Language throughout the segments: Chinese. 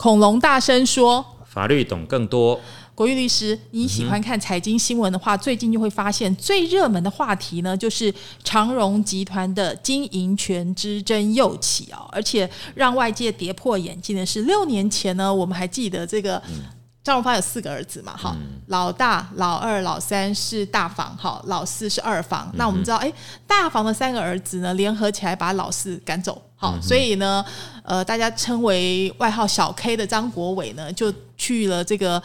恐龙大声说。法律懂更多。国玉律师，你喜欢看财经新闻的话，最近就会发现最热门的话题呢，就是长荣集团的经营权之争又起哦！而且让外界跌破眼镜的是，六年前呢，我们还记得这个张荣发有四个儿子嘛，哈，老大、老二、老三是大房，哈，老四是二房。那我们知道，哎，大房的三个儿子呢，联合起来把老四赶走，好，所以呢，呃，大家称为外号小 K 的张国伟呢，就去了这个。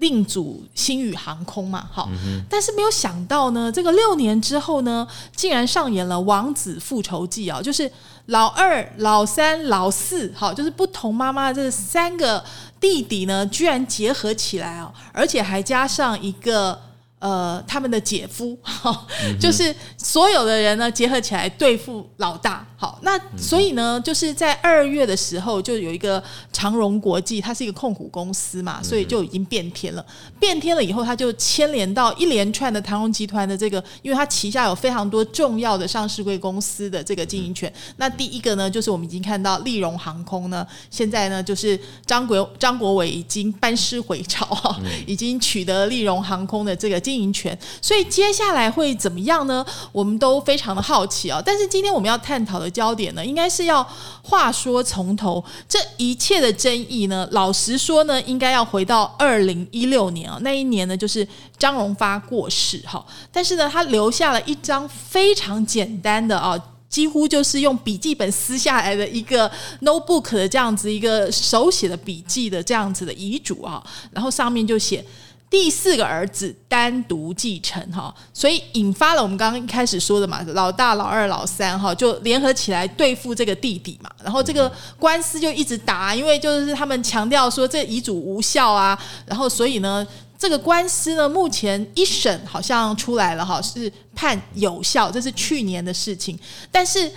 另组星宇航空嘛，好，但是没有想到呢，这个六年之后呢，竟然上演了王子复仇记啊，就是老二、老三、老四，好，就是不同妈妈这三个弟弟呢，居然结合起来哦，而且还加上一个。呃，他们的姐夫，就是所有的人呢，结合起来对付老大。好，那所以呢，就是在二月的时候，就有一个长荣国际，它是一个控股公司嘛，所以就已经变天了。变天了以后，它就牵连到一连串的长荣集团的这个，因为它旗下有非常多重要的上市贵公司的这个经营权。那第一个呢，就是我们已经看到利荣航空呢，现在呢，就是张国张国伟已经班师回朝，已经取得利荣航空的这个。经营权，所以接下来会怎么样呢？我们都非常的好奇啊。但是今天我们要探讨的焦点呢，应该是要话说从头，这一切的争议呢，老实说呢，应该要回到二零一六年啊。那一年呢，就是张荣发过世哈。但是呢，他留下了一张非常简单的啊，几乎就是用笔记本撕下来的一个 notebook 的这样子一个手写的笔记的这样子的遗嘱啊。然后上面就写。第四个儿子单独继承哈，所以引发了我们刚刚一开始说的嘛，老大、老二、老三哈，就联合起来对付这个弟弟嘛。然后这个官司就一直打，因为就是他们强调说这遗嘱无效啊。然后所以呢，这个官司呢，目前一审好像出来了哈，是判有效，这是去年的事情。但是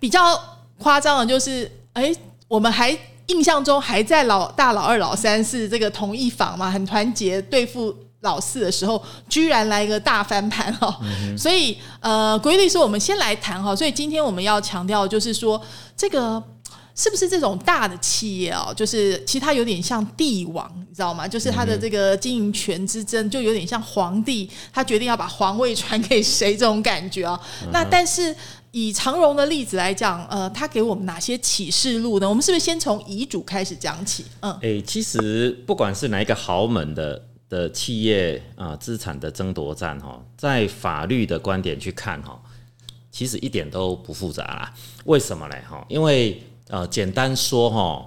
比较夸张的就是，哎，我们还。印象中还在老大、老二、老三是这个同一房嘛，很团结对付老四的时候，居然来一个大翻盘哈！所以呃，规律是我们先来谈哈。所以今天我们要强调就是说，这个是不是这种大的企业哦？就是其实它有点像帝王，你知道吗？就是它的这个经营权之争，就有点像皇帝，他决定要把皇位传给谁这种感觉啊。那但是。以长荣的例子来讲，呃，他给我们哪些启示录呢？我们是不是先从遗嘱开始讲起？嗯，哎，其实不管是哪一个豪门的的企业啊，资产的争夺战哈，在法律的观点去看哈，其实一点都不复杂啦。为什么呢？哈，因为呃，简单说哈，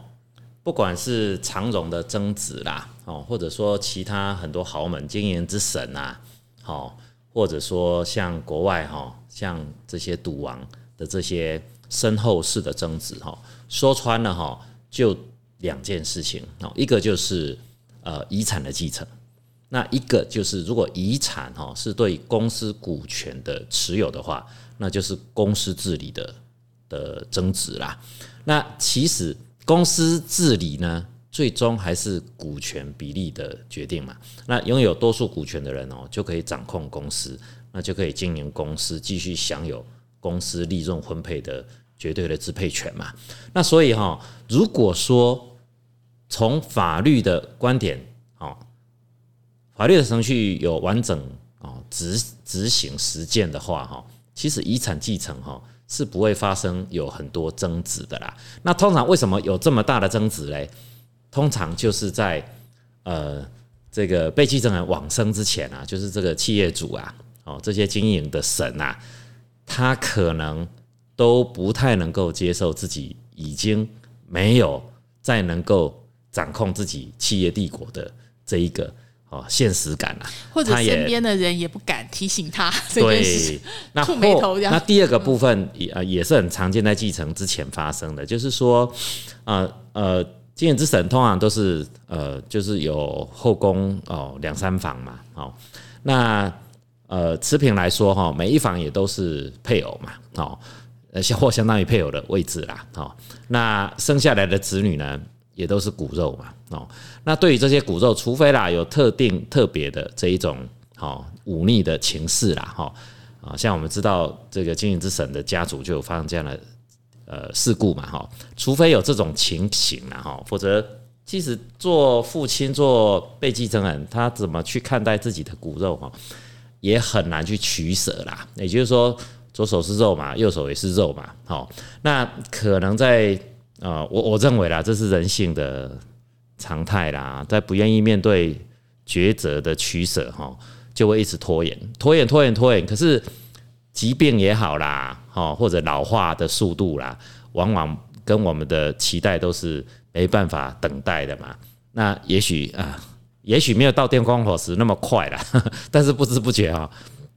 不管是长荣的增值啦，哦，或者说其他很多豪门经营之神啊，好，或者说像国外哈。像这些赌王的这些身后事的争执，哈，说穿了哈，就两件事情，哦，一个就是呃遗产的继承，那一个就是如果遗产哈是对公司股权的持有的话，那就是公司治理的的争执啦。那其实公司治理呢，最终还是股权比例的决定嘛。那拥有多数股权的人哦，就可以掌控公司。那就可以经营公司，继续享有公司利润分配的绝对的支配权嘛？那所以哈，如果说从法律的观点，哦，法律的程序有完整哦执执行实践的话，哈，其实遗产继承哈是不会发生有很多争执的啦。那通常为什么有这么大的争执嘞？通常就是在呃这个被继承人往生之前啊，就是这个企业主啊。哦，这些经营的神啊，他可能都不太能够接受自己已经没有再能够掌控自己企业帝国的这一个哦现实感了，或者身边的人也不敢提醒他。对，那触眉头那第二个部分也呃也是很常见在继承之前发生的，就是说，呃呃，经营之神通常都是呃就是有后宫哦两三房嘛，哦那。呃，持平来说哈，每一房也都是配偶嘛，哦，呃，或相当于配偶的位置啦，哦，那生下来的子女呢，也都是骨肉嘛，哦，那对于这些骨肉，除非啦有特定特别的这一种哦忤逆的情势啦，哈，啊，像我们知道这个经营之神的家族就有发生这样的呃事故嘛，哈，除非有这种情形啦，哈，否则其实做父亲做被继承人，他怎么去看待自己的骨肉哈，也很难去取舍啦。也就是说，左手是肉嘛，右手也是肉嘛，好，那可能在呃，我我认为啦，这是人性的常态啦，在不愿意面对抉择的取舍哈，就会一直拖延，拖延，拖延，拖延。可是疾病也好啦，哈，或者老化的速度啦，往往跟我们的期待都是。没办法等待的嘛，那也许啊，也许没有到电光火石那么快了，但是不知不觉啊，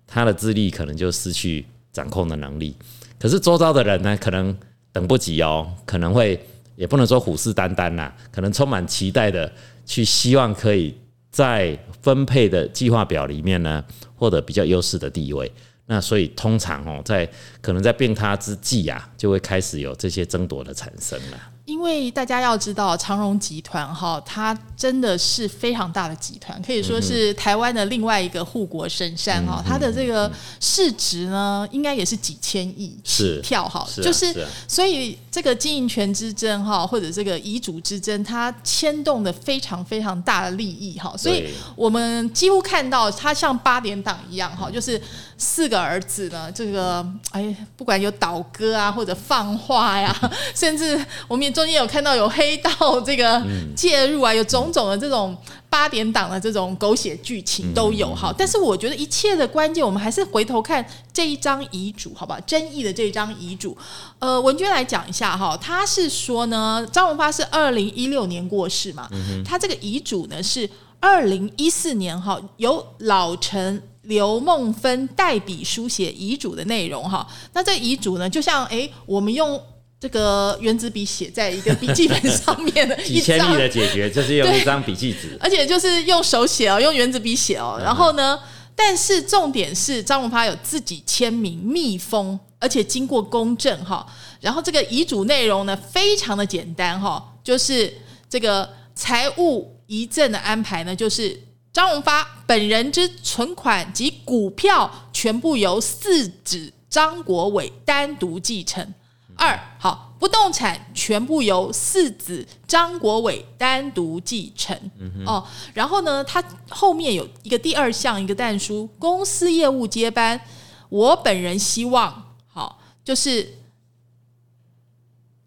他的智力可能就失去掌控的能力。可是周遭的人呢，可能等不及哦，可能会也不能说虎视眈眈呐，可能充满期待的去希望可以在分配的计划表里面呢，获得比较优势的地位。那所以通常哦，在可能在病他之际啊，就会开始有这些争夺的产生了。因为大家要知道，长荣集团哈，它真的是非常大的集团，可以说是台湾的另外一个护国神山哈。它的这个市值呢，应该也是几千亿起跳哈。就是所以这个经营权之争哈，或者这个遗嘱之争，它牵动的非常非常大的利益哈。所以我们几乎看到它像八点档一样哈，就是四个儿子呢，这个哎，不管有倒戈啊，或者放话呀，甚至我们也。中间有看到有黑道这个介入啊，有种种的这种八点档的这种狗血剧情都有哈。但是我觉得一切的关键，我们还是回头看这一张遗嘱，好吧？争议的这一张遗嘱，呃，文娟来讲一下哈。他是说呢，张文发是二零一六年过世嘛，他这个遗嘱呢是二零一四年哈，由老陈刘梦芬代笔书写遗嘱的内容哈。那这遗嘱呢，就像哎，我们用。这个原子笔写在一个笔记本上面的 几千例的解决，就是用一张笔记纸，而且就是用手写哦，用原子笔写哦。然后呢，但是重点是张荣发有自己签名密封，而且经过公证哈。然后这个遗嘱内容呢，非常的简单哈，就是这个财务遗赠的安排呢，就是张荣发本人之存款及股票全部由四子张国伟单独继承。二好，不动产全部由四子张国伟单独继承哦。然后呢，他后面有一个第二项一个但书，公司业务接班，我本人希望好，就是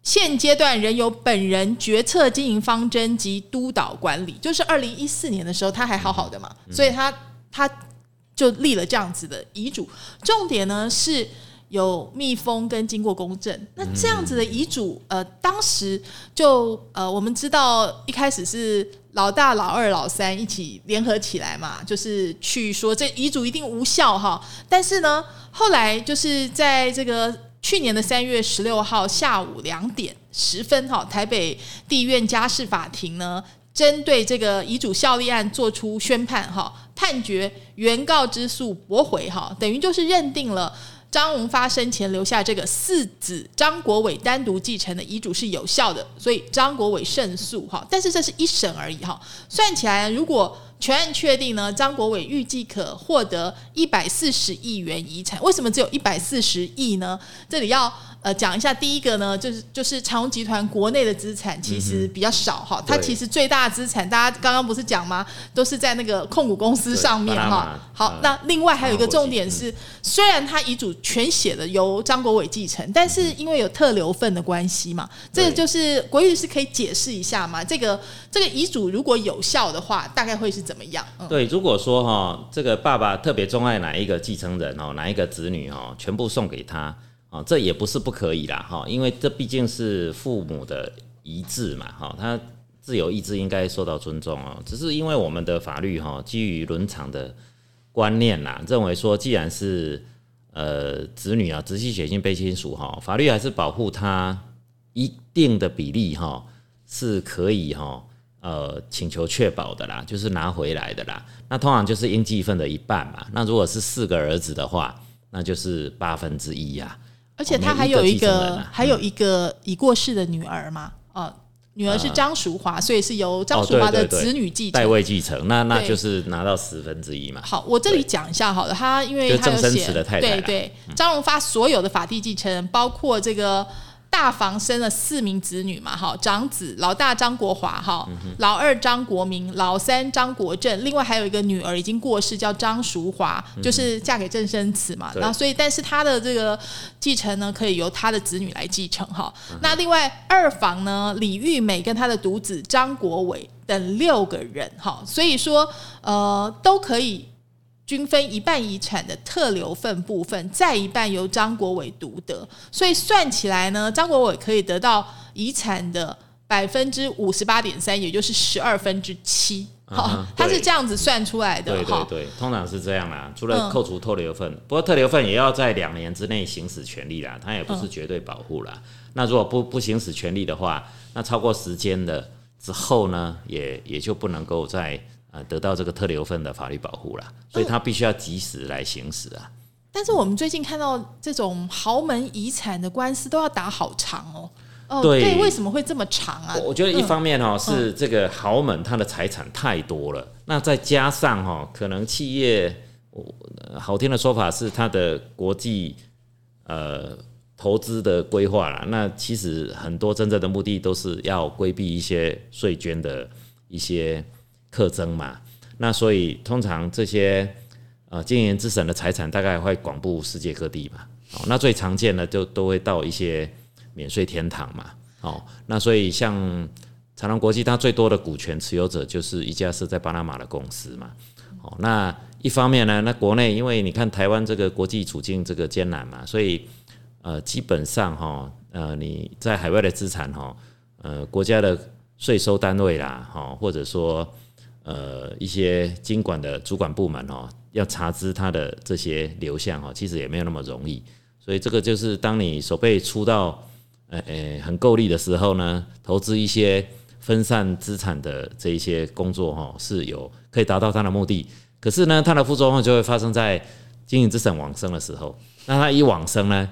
现阶段仍由本人决策经营方针及督导管理。就是二零一四年的时候，他还好好的嘛，所以他他就立了这样子的遗嘱。重点呢是。有密封跟经过公证，那这样子的遗嘱，呃，当时就呃，我们知道一开始是老大、老二、老三一起联合起来嘛，就是去说这遗嘱一定无效哈。但是呢，后来就是在这个去年的三月十六号下午两点十分哈，台北地院家事法庭呢，针对这个遗嘱效力案做出宣判哈，判决原告之诉驳回哈，等于就是认定了。张荣发生前留下这个四子张国伟单独继承的遗嘱是有效的，所以张国伟胜诉哈。但是这是一审而已哈，算起来如果全案确定呢，张国伟预计可获得一百四十亿元遗产。为什么只有一百四十亿呢？这里要。呃，讲一下第一个呢，就是就是长荣集团国内的资产其实比较少哈，它其实最大的资产，大家刚刚不是讲吗？都是在那个控股公司上面哈。好，那另外还有一个重点是，虽然他遗嘱全写的由张国伟继承，但是因为有特留份的关系嘛，这个就是国律师可以解释一下嘛？这个这个遗嘱如果有效的话，大概会是怎么样？对，如果说哈，这个爸爸特别钟爱哪一个继承人哦，哪一个子女哦，全部送给他。啊，这也不是不可以啦，哈，因为这毕竟是父母的遗志嘛，哈，他自由意志应该受到尊重哦。只是因为我们的法律哈，基于伦常的观念啦，认为说，既然是呃子女啊，直系血亲卑亲属哈，法律还是保护他一定的比例哈，是可以哈，呃，请求确保的啦，就是拿回来的啦。那通常就是应继份的一半嘛。那如果是四个儿子的话，那就是八分之一呀。而且他还有一个，还有一个已过世的女儿嘛，哦，女儿是张淑华，所以是由张淑华的子女继承，代位继承，那那就是拿到十分之一嘛。好，我这里讲一下好了，他因为他有写，对对，张荣发所有的法定继承人，包括这个大房生了四名子女嘛，哈，长子老大张国华，哈，老二张国民，老三张国正，另外还有一个女儿已经过世，叫张淑华，就是嫁给郑生慈嘛。对然后所以，但是他的这个继承呢，可以由他的子女来继承，哈。那另外二房呢，李玉美跟他的独子张国伟等六个人，哈，所以说呃都可以。均分一半遗产的特留份部分，再一半由张国伟独得，所以算起来呢，张国伟可以得到遗产的百分之五十八点三，也就是十二分之七。好、嗯他是这样子算出来的对对。对，通常是这样啦。除嗯了扣除特留份，不过特留份也要在两年之内行使权利啦，它也不嗯是绝对保护啦。那如果不不行使权利的话，那超过时间的之后呢，也也就不能够再呃得到这个特留份的法律保护啦。所以他必须要及时来行使啊。但是我们最近看到这种豪门遗产的官司都要打好长哦。哦，对为什么会这么长啊？我我觉得一方面哈、是这个豪门他的财产太多了，那再加上哈、可能企业，好听的说法是他的国际呃投资的规划啦。那其实很多真正的目的都是要规避一些税捐的一些特征嘛。那所以通常这些呃经营之神的财产大概会广布世界各地嘛。哦，那最常见的就都会到一些免税天堂嘛。哦，那所以像长隆国际，它最多的股权持有者就是一家是在巴拿马的公司嘛。哦，那一方面呢，那国内因为你看台湾这个国际处境这个艰难嘛，所以呃基本上哈呃你在海外的资产哈呃国家的税收单位啦哈或者说呃一些经管的主管部门哦要查知它的这些流向哦，其实也没有那么容易。所以这个就是当你手背出到呃呃很够力的时候呢，投资一些分散资产的这一些工作哈，是有可以达到它的目的。可是呢，它的副作用就会发生在经营资产往生的时候。那它一往生呢，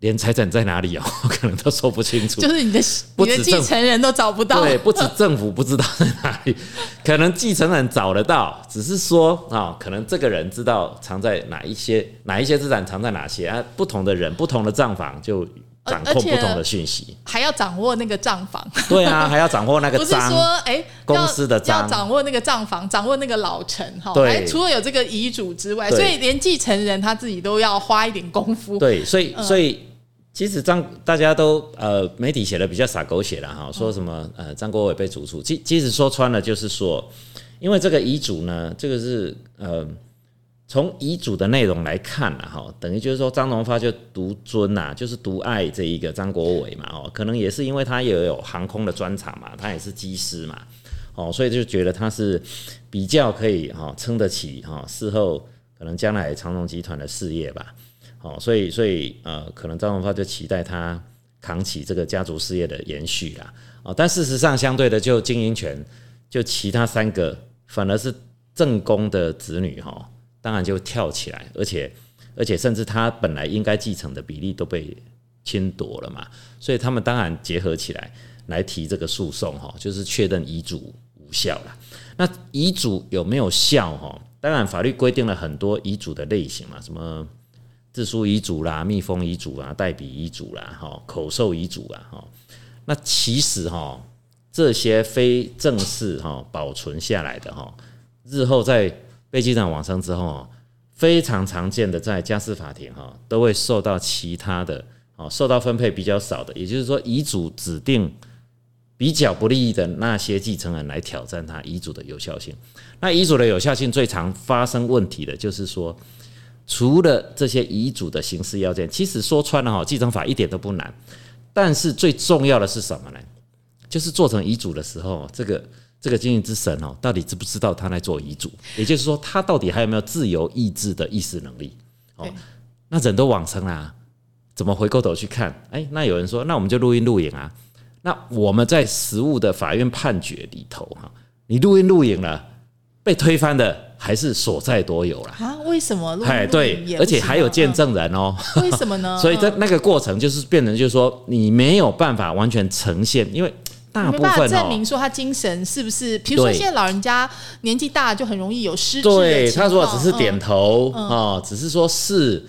连财产在哪里哦，可能都说不清楚。就是你的你的继承人都找不到。对，不止政府不知道在哪里，可能继承人找得到，只是说啊、可能这个人知道藏在哪一些哪一些资产藏在哪些啊，不同的人不同的账房就掌控不同的讯息。还要掌握那个账房，对啊，还要掌握那个 不是章说。哎，公司的章要掌握那个账房，掌握那个老陈哈。对除了有这个遗嘱之外，所以连继承人他自己都要花一点功夫。对，所以嗯所以其实张大家都呃媒体写的比较洒狗血了哈，说什么呃张国伟被逐出，其其实说穿了就是说，因为这个遗嘱呢，这个是呃从遗嘱的内容来看了哈，等于就是说张荣发就独尊呐、就是独爱这一个张国伟嘛哦，可能也是因为他也有航空的专长嘛，他也是机师嘛，哦，所以就觉得他是比较可以哈撑得起哈事后可能将来长荣集团的事业吧。哦，所以所以呃，可能张荣发就期待他扛起这个家族事业的延续啦。哦，但事实上，相对的，就经营权，就其他三个反而是正宫的子女哈、当然就跳起来，而且而且甚至他本来应该继承的比例都被侵夺了嘛，所以他们当然结合起来来提这个诉讼哈，就是确认遗嘱无效了。那遗嘱有没有效哈？当然，法律规定了很多遗嘱的类型嘛，什么自书遗嘱啦、密封遗嘱啦、代笔遗嘱啦、哈口授遗嘱啦，哈。那其实哈，这些非正式哈保存下来的哈，日后在被继承往生之后，非常常见的在家事法庭哈，都会受到其他的哦受到分配比较少的，也就是说遗嘱指定比较不利的那些继承人来挑战他遗嘱的有效性。那遗嘱的有效性最常发生问题的就是说，除了这些遗嘱的形式要件，其实说穿了哈，继承法一点都不难。但是最重要的是什么呢？就是做成遗嘱的时候，这个这个经营之神哦，到底知不知道他在做遗嘱？也就是说，他到底还有没有自由意志的意识能力？哦，那人都往生啦、怎么回过头去看？哎，那有人说，那我们就录音录影啊。那我们在实务的法院判决里头哈，你录音录影了，被推翻的还是所在多有啦。啊？为什么录？哎，录对而且还有见，证人哦。嗯为什么呢？所以在嗯那个过程就是变成就是说，你没有办法完全呈现，因为大没办法部分哦，证明说他精神是不是？比如说对现在老人家年纪大，就很容易有失智的对他如果只是点头哦，只是说是，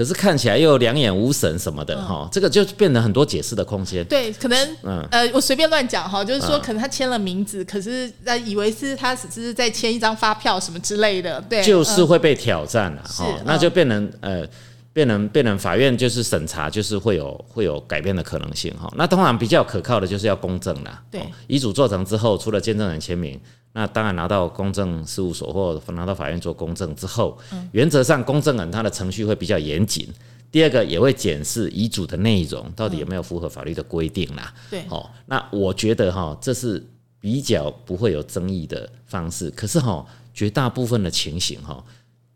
可可是看起来又两眼无神什么的哈，这个就变得很多解释的空间。对，可能呃，我随便乱讲哈，就是说可能他签了名字，可是那，以为是他只是在签一张发票什么之类的，对，就是会被挑战了哈，那就变成呃。变成变成法院就是审查，就是会有会有改变的可能性哈。那通常比较可靠的就是要公证啦。对，遗嘱做成之后，除了见证人签名，那当然拿到公证事务所或拿到法院做公证之后，原则上公证人他的程序会比较严谨。第二个也会检视遗嘱的内容到底有没有符合法律的规定啦。对，哦，那我觉得哈，这是比较不会有争议的方式。可是哈，绝大部分的情形哈，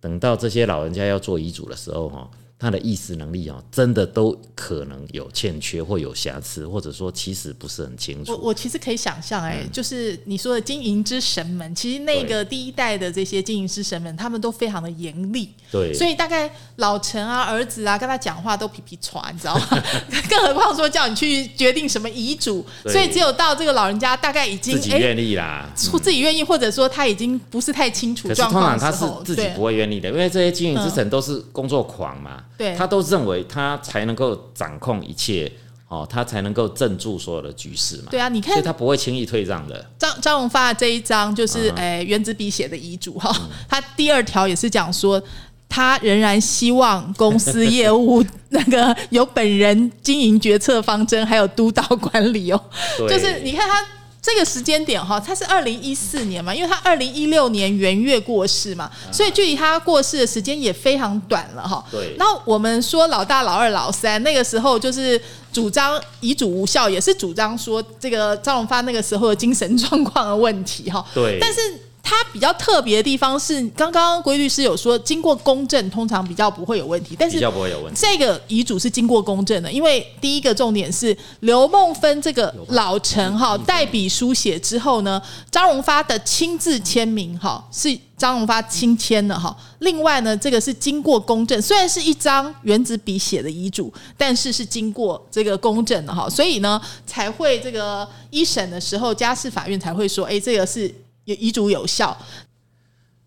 等到这些老人家要做遗嘱的时候哈。他的意识能力哦，真的都可能有欠缺或有瑕疵，或者说其实不是很清楚。我我其实可以想象，哎，就是你说的经营之神们，其实那个第一代的这些经营之神们，他们都非常的严厉。对，所以大概老陈啊、儿子啊，跟他讲话都皮皮喘，你知道吗？更何况说叫你去决定什么遗嘱，所以只有到这个老人家大概已经自己愿意啦，自己愿意，或者说他已经不是太清楚状况的时候，自己不会愿意的，因为这些经营之神都是工作狂嘛。对，他都认为他才能够掌控一切，哦，他才能够镇住所有的局势嘛。对啊，你看，所以他不会轻易退让的。张张荣发这一张就是诶原子笔写的遗嘱哈，他第二条也是讲说，他仍然希望公司业务 那个由本人经营决策方针，还有督导管理哦。就是你看他。这个时间点哈，他是二零一四年嘛，因为他二零一六年元月过世嘛，所以距离他过世的时间也非常短了哈。对。那我们说老大、老二、老三，那个时候就是主张遗嘱无效，也是主张说这个张荣发那个时候的精神状况的问题哈。对。但是。它比较特别的地方是，刚刚规律师有说，经过公证通常比较不会有问题，但是比较不会有问题。这个遗嘱是经过公证的，因为第一个重点是刘梦芬这个老陈哈代笔书写之后呢，张荣发的亲自签名哈是张荣发亲签的哈。另外呢，这个是经过公证，虽然是一张原子笔写的遗嘱，但是是经过这个公证的哈，所以呢才会这个一审的时候，家事法院才会说，哎，这个是。遗遗嘱有效，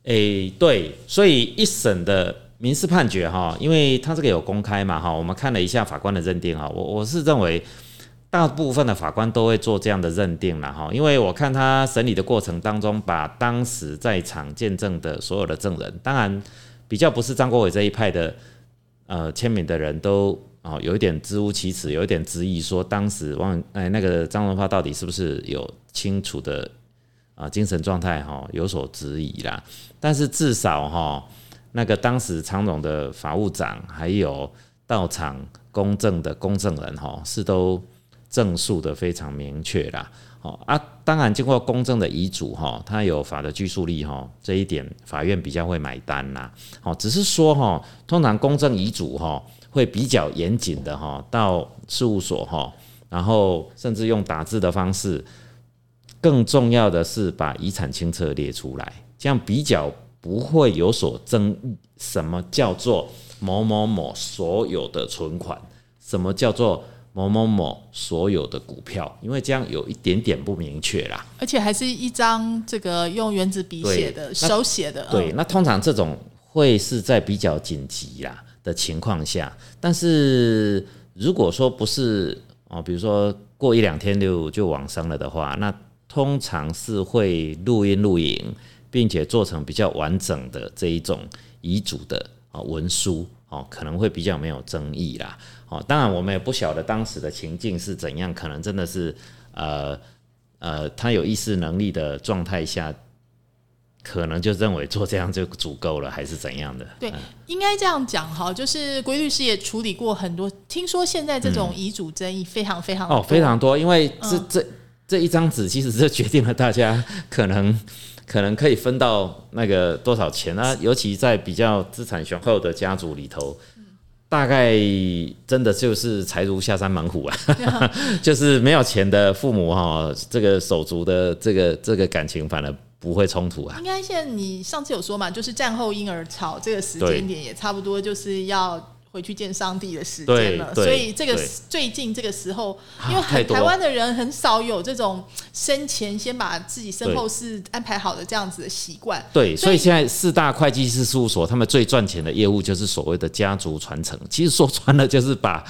诶，对，所以一审的民事判决哈，因为他这个有公开嘛哈，我们看了一下法官的认定哈，我我是认为大部分的法官都会做这样的认定了哈，因为我看他审理的过程当中，把当时在场见证的所有的证人，当然比较不是张国伟这一派的呃签名的人都啊有一点支吾其词，有一点质疑说当时汪哎那个张荣发到底是不是有清楚的。啊，精神状态哈有所质疑啦，但是至少哈，那个当时常总的法务长还有到场公证的公证人哈，是都证述的非常明确啦。哦啊，当然经过公证的遗嘱哈，它有法的拘束力哈，这一点法院比较会买单啦。哦，只是说哈，通常公证遗嘱哈会比较严谨的哈，到事务所哈，然后甚至用打字的方式。更重要的是把遗产清册列出来，这样比较不会有所争议。什么叫做某某某所有的存款？什么叫做某某某所有的股票？因为这样有一点点不明确啦。而且还是一张这个用原子笔写的手写的。对，那通常这种会是在比较紧急啦的情况下，但是如果说不是哦，比如说过一两天就就往生了的话，那通常是会录音录影，并且做成比较完整的这一种遗嘱的啊文书哦，可能会比较没有争议啦。哦，当然我们也不晓得当时的情境是怎样，可能真的是呃呃，他有意识能力的状态下，可能就认为做这样就足够了，还是怎样的？对，应该这样讲哈，就是规律师也处理过很多，听说现在这种遗嘱争议非常非常哦非常多，因为这这。这一张纸其实就决定了大家可能 可能可以分到那个多少钱啊，尤其在比较资产雄厚的家族里头，大概真的就是财如下山猛虎啊，就是没有钱的父母哈，这个手足的这个这个感情反而不会冲突啊。应该现在你上次有说嘛，就是战后婴儿潮这个时间点也差不多就是要。回去见上帝的时间了。所以这个最近这个时候，因为台湾的人很少有这种生前先把自己身后事安排好的这样子的习惯。对，所以现在四大会计师事务所，他们最赚钱的业务就是所谓的家族传承。其实说穿了，就是把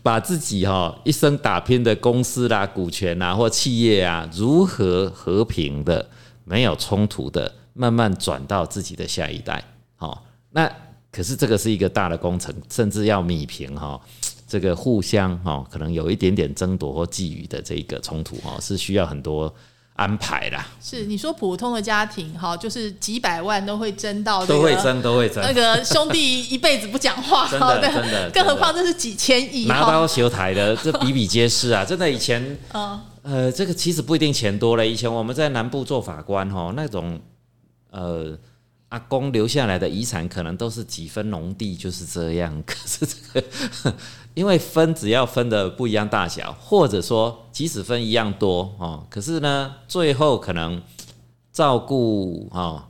把自己哈、一生打拼的公司啦、股权啊或企业啊，如何和平的、没有冲突的，慢慢转到自己的下一代。好、那可是这个是一个大的工程，甚至要米平哈、这个互相哈、可能有一点点争夺或觊觎的这个冲突哈、是需要很多安排啦，是你说普通的家庭哈，就是几百万都会争到、这个、都会争，都会争那。个兄弟一辈子不讲话，真的真的更何况这是几千亿拿哈。刀修台的，这比比皆是啊！真的，以前 嗯，呃，这个其实不一定钱多了。以前我们在南部做法官哈，那种呃阿公留下来的遗产，可能都是几分农地，就是这样。可是这个，因为分只要分的不一样大小，或者说即使分一样多哦，可是呢，最后可能照顾哦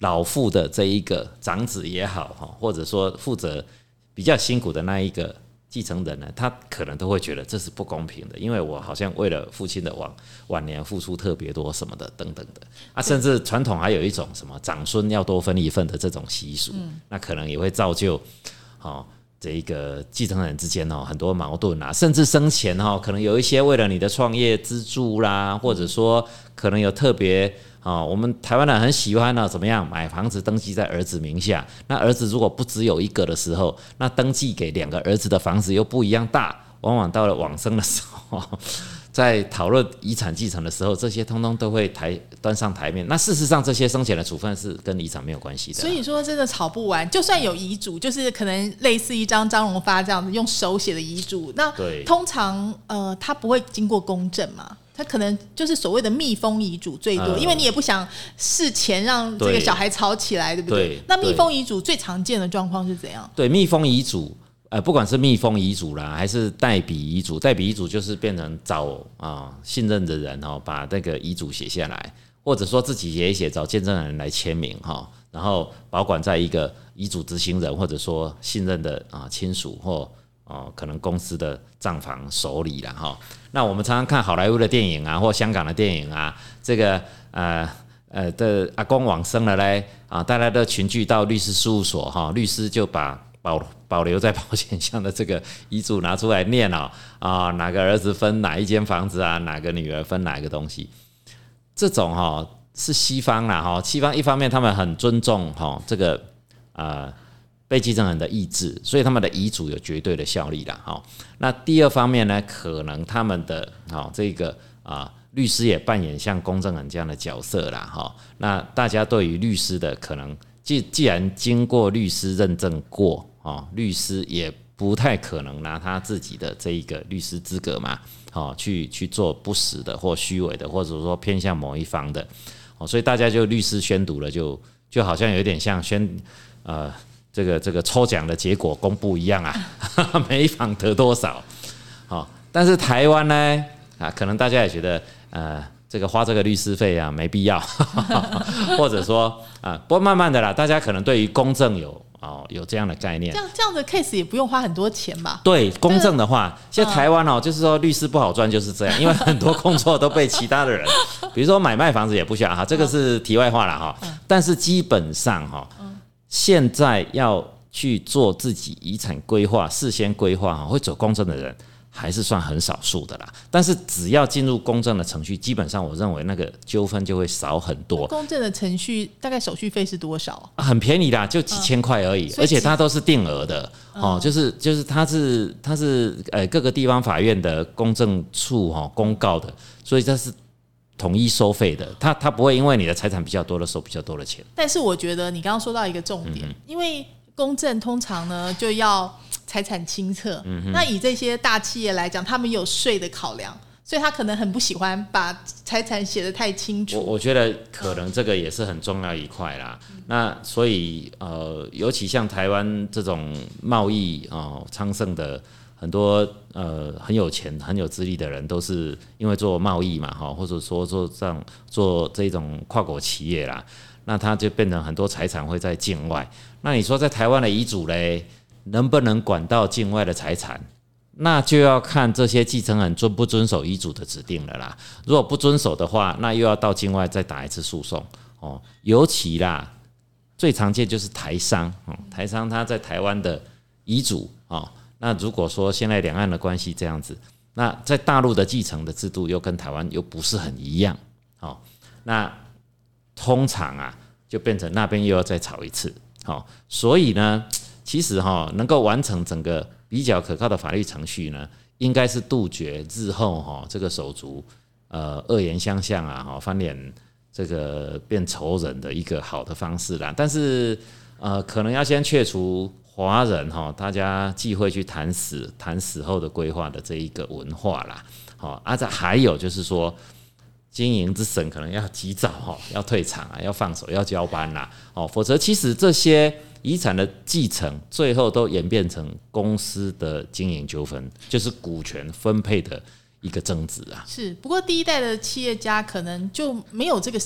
老父的这一个长子也好哈，或者说负责比较辛苦的那一个继承人呢，他可能都会觉得这是不公平的，因为我好像为了父亲的晚晚年付出特别多什么的等等的啊，甚至传统还有一种什么长孙要多分一份的这种习俗，那可能也会造就哦。这一个继承人之间哦，很多矛盾啊，甚至生前哦，可能有一些为了你的创业资助啦，或者说可能有特别哦，我们台湾人很喜欢呢，怎么样买房子登记在儿子名下？那儿子如果不只有一个的时候，那登记给两个儿子的房子又不一样大，往往到了往生的时候，在讨论遗产继承的时候，这些通通都会台端上台面。那事实上，这些生前的处分是跟遗产没有关系的啊。所以说真的吵不完，就算有遗嘱，就是可能类似一张张荣发这样子用手写的遗嘱，那通常呃他不会经过公证嘛。他可能就是所谓的密封遗嘱最多，呃因为你也不想事前让这个小孩吵起来，对不对？那密封遗嘱最常见的状况是怎样？对，密封遗嘱，呃，不管是密封遗嘱啦，还是代笔遗嘱，代笔遗嘱就是变成找啊、信任的人哦，把那个遗嘱写下来，或者说自己写一写，找见证人来签名哈、然后保管在一个遗嘱执行人或者说信任的啊、亲属或哦、可能公司的账房手里了哈。那我们常常看好莱坞的电影啊，或香港的电影啊，这个呃。呃的阿公往生了嘞啊，大家都群聚到律师事务所哈，律师就把保保留在保险箱的这个遗嘱拿出来念哦啊，哪个儿子分哪一间房子啊，哪个女儿分哪个东西，这种哈、是西方啦哈，西方一方面他们很尊重哈这个呃被继承人的意志，所以他们的遗嘱有绝对的效力啦哈。那第二方面呢，可能他们的哈这个啊。律师也扮演像公证人这样的角色啦，哈。那大家对于律师的可能，既既然经过律师认证过，哦，律师也不太可能拿他自己的这一个律师资格嘛，哦，去去做不实的或虚伪的，或者说偏向某一方的，哦，所以大家就律师宣读了就，就好像有点像宣呃这个这个抽奖的结果公布一样啊，每一房得多少，好，但是台湾呢啊，可能大家也觉得。呃，这个花这个律师费啊，没必要，或者说啊，不过慢慢的啦，大家可能对于公证有哦有这样的概念这。样这样的 case 也不用花很多钱吧？对公证的话，现在台湾哦，就是说律师不好赚，就是这样，因为很多工作都被其他的人，比如说买卖房子也不需要哈，这个是题外话了哈。但是基本上哈，现在要去做自己遗产规划、事先规划哈，会走公证的人。还是算很少数的啦，但是只要进入公证的程序，基本上我认为那个纠纷就会少很多，公证的程序大概手续费是多少？啊很便宜的，就几千块而已，而且它都是定额的哦，就是就是它是它是呃各个地方法院的公证处哈、哦、公告的，所以它是统一收费的，他他不会因为你的财产比较多的收比较多的钱。但是我觉得你刚刚说到一个重嗯点，因为公证通常呢就要财产清册，嗯那以这些大企业来讲，他们有税的考量，所以他可能很不喜欢把财产写得太清楚。我觉得可能这个也是很重要一块啦。那所以呃，尤其像台湾这种贸易哦昌盛的很多呃很有钱、很有资历的人，都是因为做贸易嘛哈，或者说做这样做这种跨国企业啦，那他就变成很多财产会在境外。那你说在台湾的遗嘱嘞？能不能管到境外的财产，那就要看这些继承人遵不遵守遗嘱的指定了啦。如果不遵守的话，那又要到境外再打一次诉讼哦。尤其啦，最常见就是台商哦，台商他在台湾的遗嘱哦，那如果说现在两岸的关系这样子，那在大陆的继承的制度又跟台湾又不是很一样哦，那通常啊就变成那边又要再吵一次。好，所以呢，其实哈，能够完成整个比较可靠的法律程序呢，应该是杜绝日后哈这个手足呃恶言相向啊，哈翻脸这个变仇人的一个好的方式啦。但是呃，可能要先去除华人哈，大家忌讳去谈死谈死后的规划的这一个文化啦。好，而且还有就是说。经营之神可能要及早哈，要退场啊，要放手，要交班啦，哦，否则其实这些遗产的继承，最后都演变成公司的经营纠纷，就是股权分配的一个争执啊。是，不过第一代的企业家可能就没有这个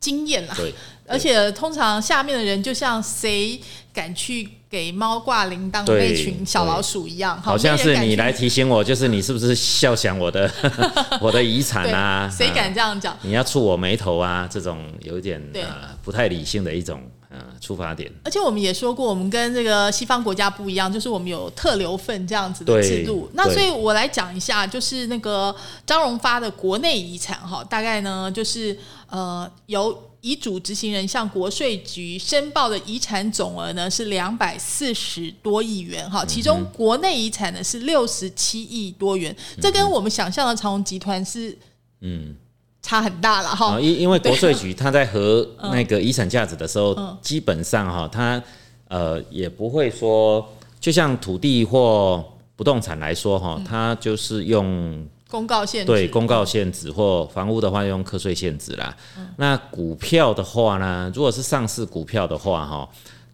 经验啦，对，而且通常下面的人就像谁敢去。给猫挂铃铛的那群小老鼠一样，好像是你来提醒我，就是你是不是笑想我的 我的遗产啊？谁敢这样讲？你要触我眉头啊？这种有点呃不太理性的一种呃出发点。而且我们也说过，我们跟这个西方国家不一样，就是我们有特留份这样子的制度。那所以我来讲一下，就是那个张荣发的国内遗产哈，大概呢就是呃由。遗嘱执行人向国税局申报的遗产总额呢是两百四十多亿元，哈，其中国内遗产呢是六十七亿多元，这跟我们想象的长虹集团是嗯差很大了哈。因因为国税局 他在核那个遗产价值的时候，基本上哈，他呃也不会说，就像土地或不动产来说哈，他就是用。公告限制对公告限制或房屋的话用课税限制啦。那股票的话呢，如果是上市股票的话哈，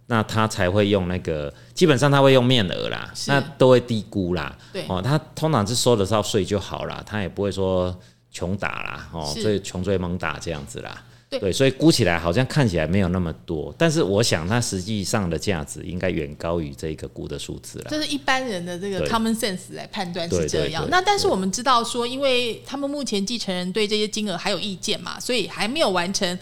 那他才会用那个，基本上他会用面额啦，那都会低估啦。对哦，他通常是收得到税就好啦，他也不会说穷打啦，哦，所以穷追猛打这样子啦。对，所以估起来好像看起来没有那么多，但是我想它实际上的价值应该远高于这个估的数字了。就是一般人的这个 common sense 来判断是这样。那但是我们知道说，因为他们目前继承人对这些金额还有意见嘛，所以还没有完成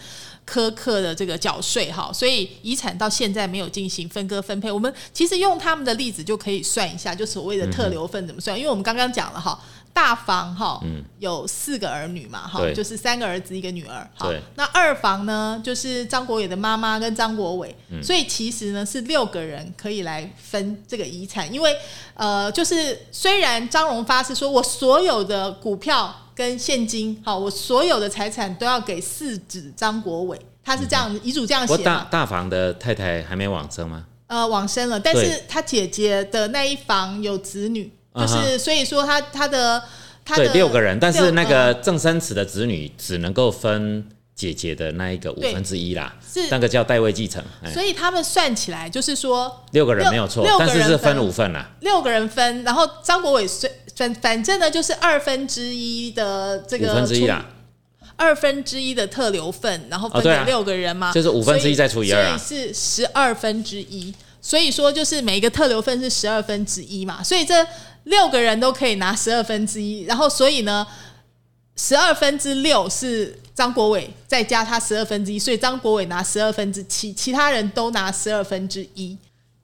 苛刻的这个缴税哈，所以遗产到现在没有进行分割分配。我们其实用他们的例子就可以算一下，就所谓的特留份怎么算，因为我们刚刚讲了哈。大房哈，有四个儿女嘛，哈，就是三个儿子一个女儿。好，那二房呢，就是张国伟的妈妈跟张国伟，所以其实呢是六个人可以来分这个遗产。因为呃，就是虽然张荣发是说我所有的股票跟现金，好，我所有的财产都要给四子张国伟，他是这样遗嘱这样写大大房的太太还没往生吗？呃，往生了，但是他姐姐的那一房有子女。就是所以说他他的他对六个人，但是那个郑生子的子女只能够分姐姐的那一个五分之一啦，是那个叫代位继承。所以他们算起来就是说六个人没有错，但是是分五份啦，六个人分，然后张国伟算反反正呢就是二分之一的这个五分之一啦，二分之一的特留份，然后分给六个人嘛，就是五分之一再除以二啊，是十二分之一。所以说就是每一个特留份是十二分之一嘛，所以这。六个人都可以拿十二分之一，然后所以呢，十二分之六是张国伟再加他十二分之一，所以张国伟拿十二分之七，其他人都拿十二分之一。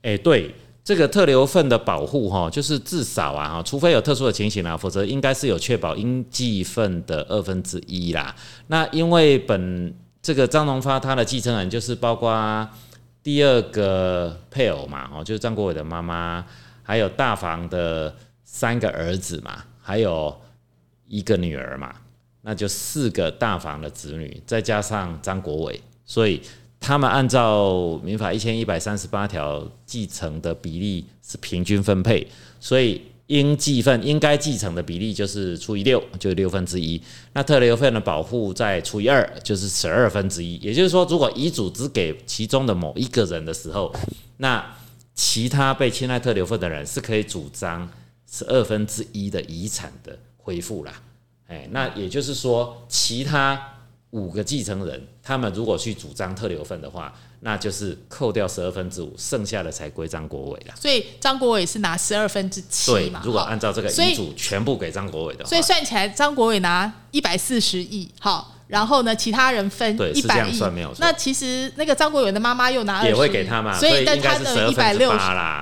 哎，对，这个特留份的保护哈，就是至少啊哈，除非有特殊的情形啦，否则应该是有确保应继份的二分之一啦。那因为本这个张荣发他的继承人就是包括第二个配偶嘛，哦，就是张国伟的妈妈，还有大房的。三个儿子嘛，还有一个女儿嘛，那就四个大房的子女，再加上张国伟，所以他们按照民法一千一百三十八条继承的比例是平均分配，所以应继份应该继承的比例就是除以六，就六分之一。那特留份的保护再除以二，就是十二分之一。也就是说，如果遗嘱只给其中的某一个人的时候，那其他被侵害特留份的人是可以主张。十二分之一的遗产的恢复啦，哎，那也就是说，其他五个继承人，他们如果去主张特留份的话，那就是扣掉十二分之五，剩下的才归张国伟了。所以张国伟是拿十二分之七对嘛，，如果按照这个遗嘱全部给张国伟的话，所以算起来，张国伟拿一百四十亿，好，然后呢，其他人分一百亿。那其实那个张国荣的妈妈又拿也会20亿给他嘛所以但他的一12分之百六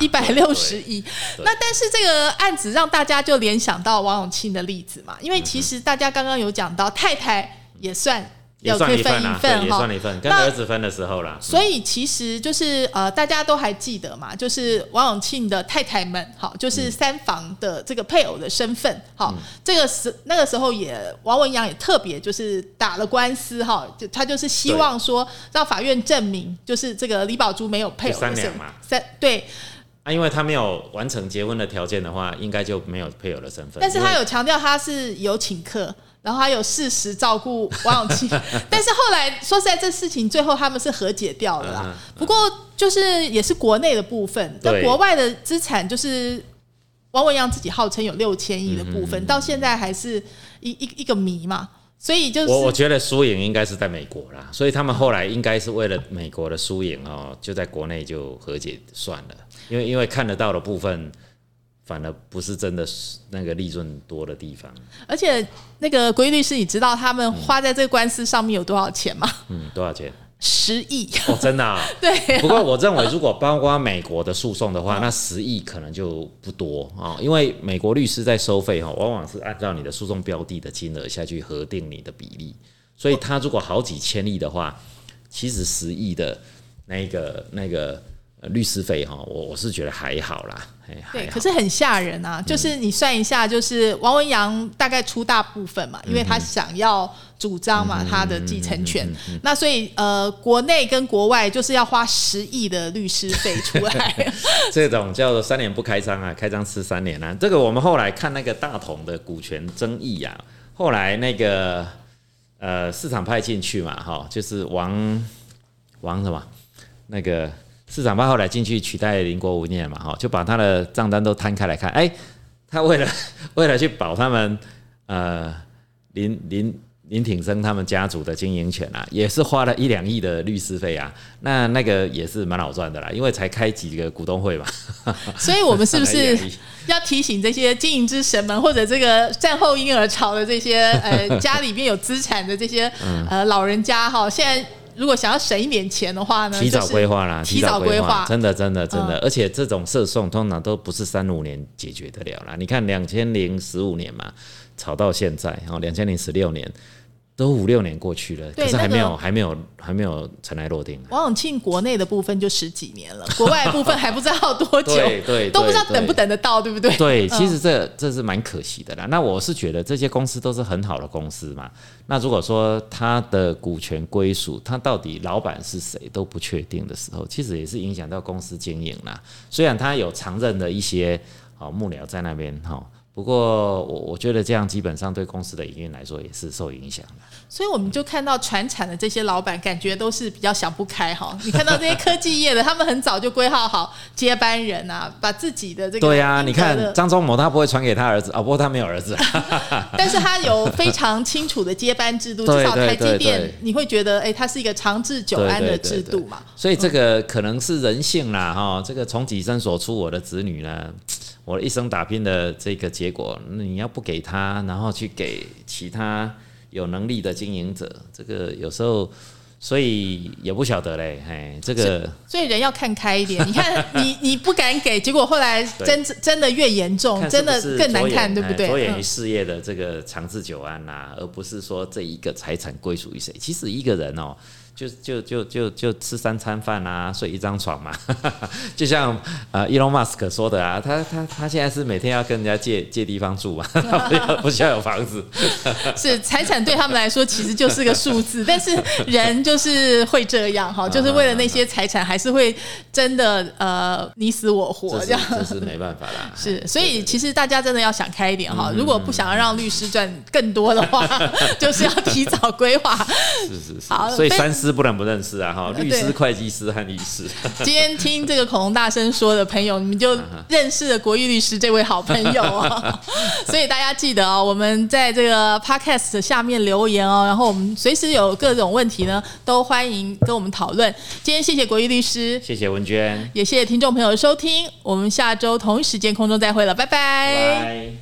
一百六十亿。那但是这个案子让大家就联想到王永庆的例子嘛，因为其实大家刚刚有讲到太太也算也算一份啊，对，也算。一份，跟儿子分的时候啦。所以其实就是呃，大家都还记得嘛，就是王永庆的太太们，好，就是三房的这个配偶的身份，好，这个时那个时候也王文洋也特别就是打了官司哈，就他就是希望说让法院证明，就是这个李宝珠没有配偶身份嘛三对，啊，因为他没有完成结婚的条件的话，应该就没有配偶的身份。但是他有强调他是有请客。然后他有适时照顾王永庆，但是后来说实在，这事情最后他们是和解掉了啦。嗯不过就是也是国内的部分，那对。国外的资产就是王文洋自己号称有六千亿的部嗯分，到现在还是一一一个谜嘛。所以就是我我觉得输赢应该是在美国啦，所以他们后来应该是为了美国的输赢哦，就在国内就和解算了，因为因为看得到的部分，反而不是真的是那个利润多的地方，而且那个国义律师，你知道他们花在这个官司上面有多少钱吗？嗯，多少钱？十亿。哦，真的、啊。对，不过我认为，如果包括美国的诉讼的话，那十亿可能就不多啊、哦，因为美国律师在收费哈，往往是按照你的诉讼标的的金额下去核定你的比例，所以他如果好几千亿的话，其实十亿的那个那个呃律师费哈，我我是觉得还好啦，哎，对，还好可是很吓人啊！就是你算一下，就是王文洋大概出大部分嘛，因为他想要主张嘛他的继承权，那所以呃，国内跟国外就是要花十亿的律师费出来。这种叫做三年不开张啊，开张吃三年啊。这个我们后来看那个大同的股权争议啊，后来那个呃市场派进去嘛，哈，就是王王什么那个市场派后来进去取代林国无念嘛，哈，就把他的账单都摊开来看，哎、他为了 为了去保他们呃林林。林挺生他们家族的经营权啊，也是花了一两亿的律师费啊，那那个也是蛮好赚的啦，因为才开几个股东会嘛。所以我们是不是要提醒这些经营之神们，或者这个战后婴儿潮的这些呃家里面有资产的这些嗯呃老人家哈，现在如果想要省一点钱的话呢，提早规划啦，提早规规划真的真的真的，嗯而且这种诉讼通常都不是三五年解决得了啦。你看两千零十五年嘛，吵到现在，哦，两千零十六年都五六年过去了，可是还没有、那个还没有还没有尘埃落定啊。王永庆国内的部分就十几年了，国外的部分还不知道多久，对对都不知道等不等得到，对不对？对，嗯其实这这是蛮可惜的啦。那我是觉得这些公司都是很好的公司嘛。那如果说它的股权归属，它到底老板是谁都不确定的时候，其实也是影响到公司经营啦。虽然它有常任的一些好幕僚在那边哈，不过我我觉得这样基本上对公司的营运来说也是受影响的。所以我们就看到传产的这些老板，感觉都是比较想不开哈。你看到这些科技业的，他们很早就规划好接班人啊，把自己的这个对呀、你看张忠谋他不会传给他儿子啊、不过他没有儿子啊。但是他有非常清楚的接班制度，对至少台积电对你会觉得，哎，它是一个长治久安的制度嘛。所以这个可能是人性啦，哈，这个从己身所出，我的子女呢，我一生打拼的这个结果，你要不给他，然后去给其他有能力的经营者，这个有时候，所以也不晓得嘞，哎，这个所以人要看开一点。你看，你 你不敢给，结果后来真真的越严重，真的更难看，对不对？哎着眼于嗯事业的这个长治久安呐、而不是说这一个财产归属于谁。其实一个人哦。就就就就就吃三餐饭啊，睡一张床嘛，就像呃伊隆马斯克说的啊，他他他现在是每天要跟人家借借地方住嘛，他不需要有房子，是财产对他们来说其实就是个数字，但是人就是会这样哈，就是为了那些财产，还是会真的呃你死我活这样。这是没办法啦。是，哎所以其实大家真的要想开一点嗯哈。如果不想要让律师赚更多的话，就是要提早规划。是是是好，所以三思师不能不认识啊，哈，律师、会计师和律师。今天听这个恐龙大声说的朋友，你们就 认识了国义律师这位好朋友哦。所以大家记得哦，我们在这个 podcast 下面留言哦，然后我们随时有各种问题呢，都欢迎跟我们讨论。今天谢谢国义律师，谢谢文娟，也谢谢听众朋友的收听，我们下周同一时间空中再会了，拜拜拜。